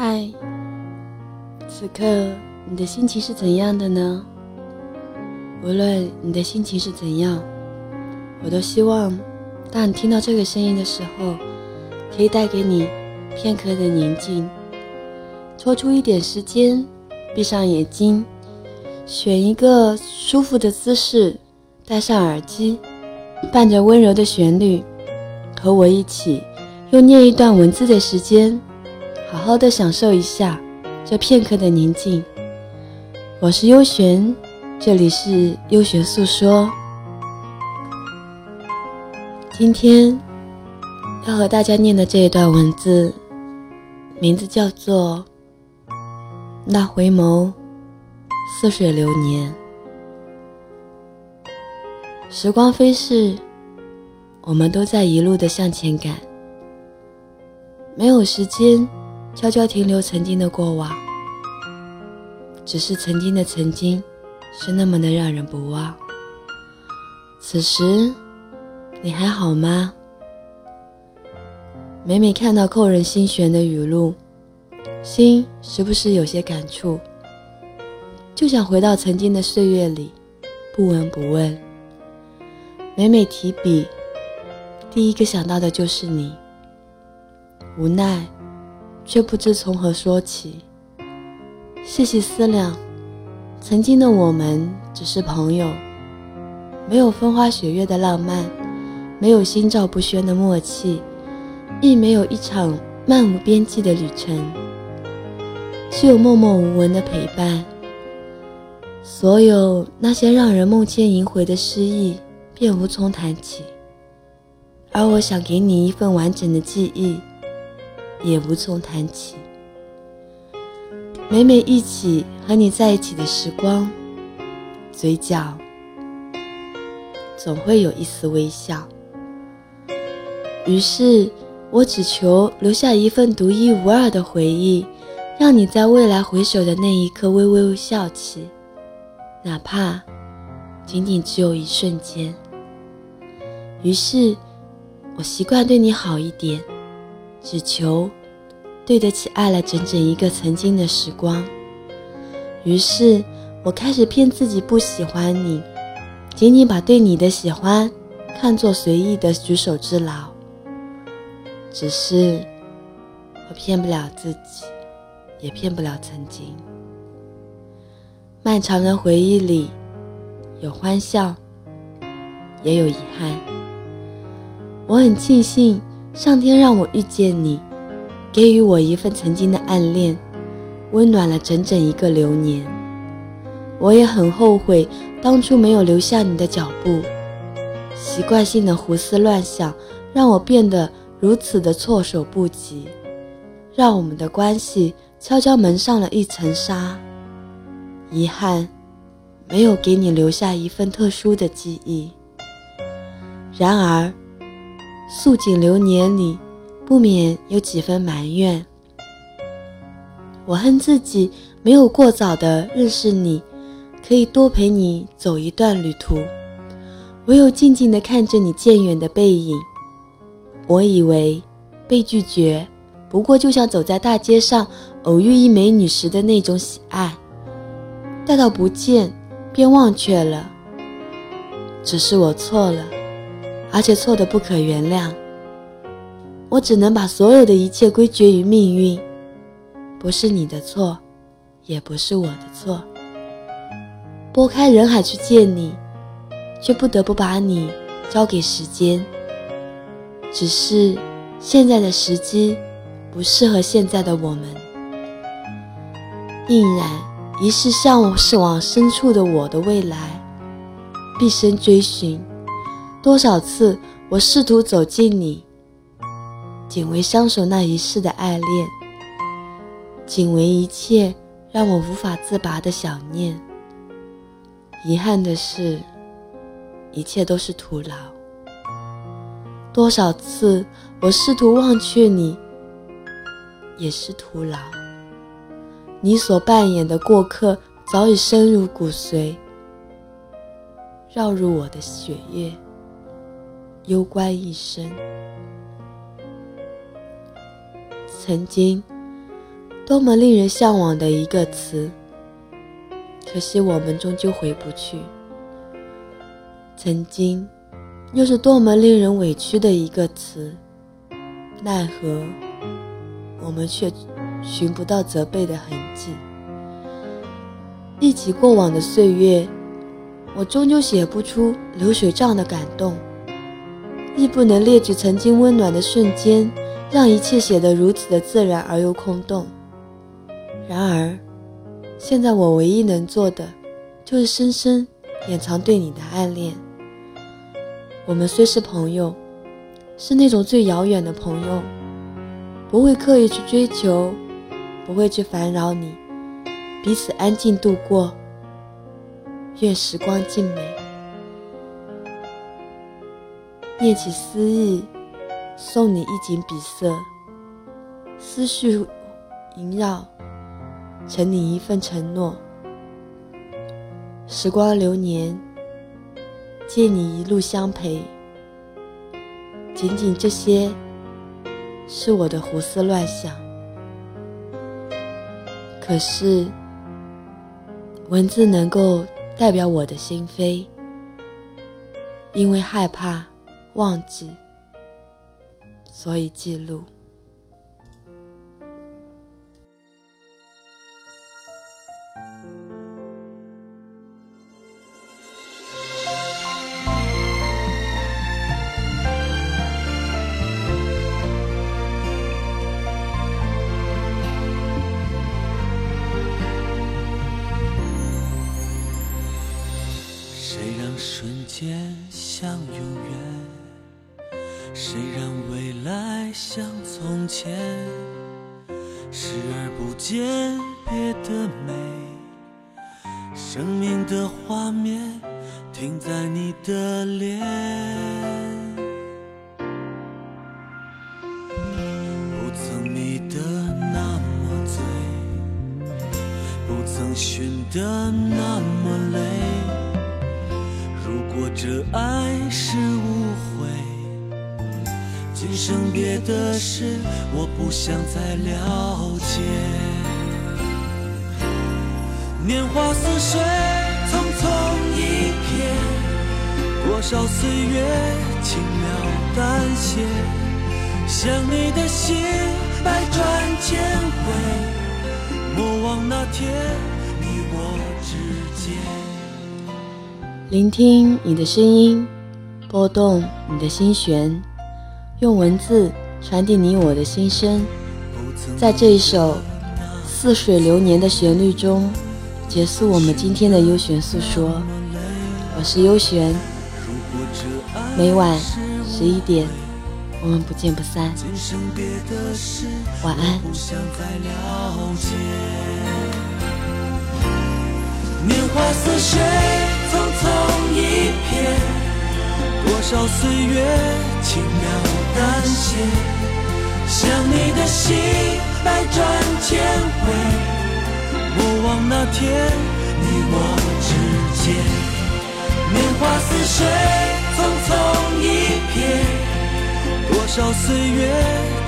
嗨，此刻你的心情是怎样的呢？无论你的心情是怎样，我都希望，当你听到这个声音的时候，可以带给你片刻的宁静。抽出一点时间，闭上眼睛，选一个舒服的姿势，戴上耳机，伴着温柔的旋律，和我一起用念一段文字的时间。好好的享受一下这片刻的宁静。我是幽玄，这里是幽玄诉说。今天要和大家念的这一段文字，名字叫做《那回眸，似水流年》。时光飞逝，我们都在一路的向前赶，没有时间。悄悄停留曾经的过往，只是曾经的曾经，是那么的让人不忘。此时，你还好吗？每每看到扣人心弦的语录，心时不时有些感触，就想回到曾经的岁月里，不闻不问。每每提笔，第一个想到的就是你，无奈。却不知从何说起。细细思量，曾经的我们只是朋友，没有风花雪月的浪漫，没有心照不宣的默契，亦没有一场漫无边际的旅程，只有默默无闻的陪伴。所有那些让人梦牵萦回的诗意，便无从谈起。而我想给你一份完整的记忆。也无从谈起。每每忆起和你在一起的时光，嘴角总会有一丝微笑。于是，我只求留下一份独一无二的回忆，让你在未来回首的那一刻微微笑起，哪怕仅仅只有一瞬间。于是，我习惯对你好一点。只求对得起爱了整整一个曾经的时光。于是我开始骗自己不喜欢你，仅仅把对你的喜欢看作随意的举手之劳。只是我骗不了自己，也骗不了曾经。漫长的回忆里，有欢笑，也有遗憾。我很庆幸。上天让我遇见你，给予我一份曾经的暗恋，温暖了整整一个流年。我也很后悔当初没有留下你的脚步，习惯性的胡思乱想，让我变得如此的措手不及，让我们的关系悄悄蒙上了一层纱。遗憾，没有给你留下一份特殊的记忆。然而。素锦流年里，不免有几分埋怨。我恨自己没有过早的认识你，可以多陪你走一段旅途。唯有静静的看着你渐远的背影，我以为被拒绝不过就像走在大街上偶遇一美女时的那种喜爱，待到不见便忘却了。只是我错了。而且错的不可原谅，我只能把所有的一切归结于命运，不是你的错，也不是我的错。拨开人海去见你，却不得不把你交给时间。只是现在的时机不适合现在的我们，印然一世向是往深处的我的未来，毕生追寻。多少次，我试图走近你，仅为相守那一世的爱恋，仅为一切让我无法自拔的想念。遗憾的是，一切都是徒劳。多少次，我试图忘却你，也是徒劳。你所扮演的过客早已深入骨髓，绕入我的血液。攸关一生。曾经，多么令人向往的一个词，可惜我们终究回不去。曾经，又是多么令人委屈的一个词，奈何我们却寻不到责备的痕迹。忆起过往的岁月，我终究写不出流水账的感动，亦不能列举曾经温暖的瞬间，让一切写得如此的自然而又空洞。然而，现在我唯一能做的，就是深深掩藏对你的暗恋。我们虽是朋友，是那种最遥远的朋友，不会刻意去追求，不会去烦扰你，彼此安静度过。愿时光静美。念起思意，送你一景笔色，思绪萦绕。承你一份承诺，时光流年，借你一路相陪。仅仅这些，是我的胡思乱想。可是，文字能够代表我的心扉，因为害怕忘记，所以记录。来像从前？视而不见别的美，生命的画面停在你的脸，不曾迷得那么醉，不曾寻得那么累。如果这爱是误会，今生别的事我不想再了解。年华似水，匆匆一瞥，多少岁月轻描淡写，想你的心百转千回，莫忘那天你我之间。聆听你的声音，拨动你的心弦，用文字传递你我的心声。在这一首似水流年的旋律中，结束我们今天的悠悬诉说。我是悠悬，每晚十一点，我们不见不散。晚安。年华似水。匆匆一瞥，多少岁月轻描淡写，想你的心百转千回，莫忘那天你我之间。年华似水，匆匆一瞥，多少岁月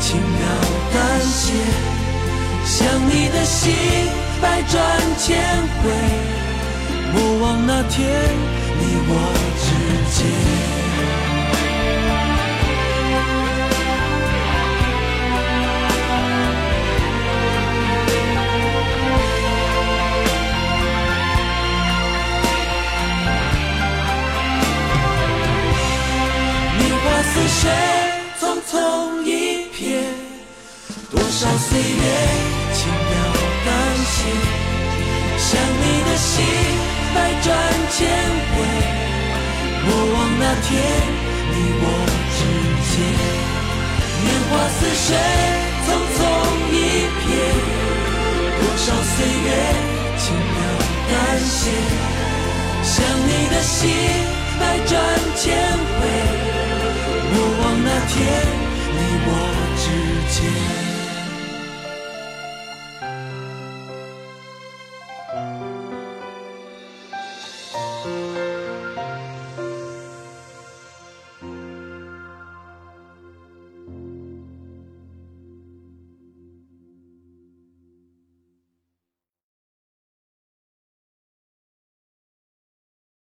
轻描淡写，想你的心百转千回。莫忘那天却，匆匆一瞥，多少岁月轻描淡写，想你的心。百转千回，过往那天你我之间。年华似水，匆匆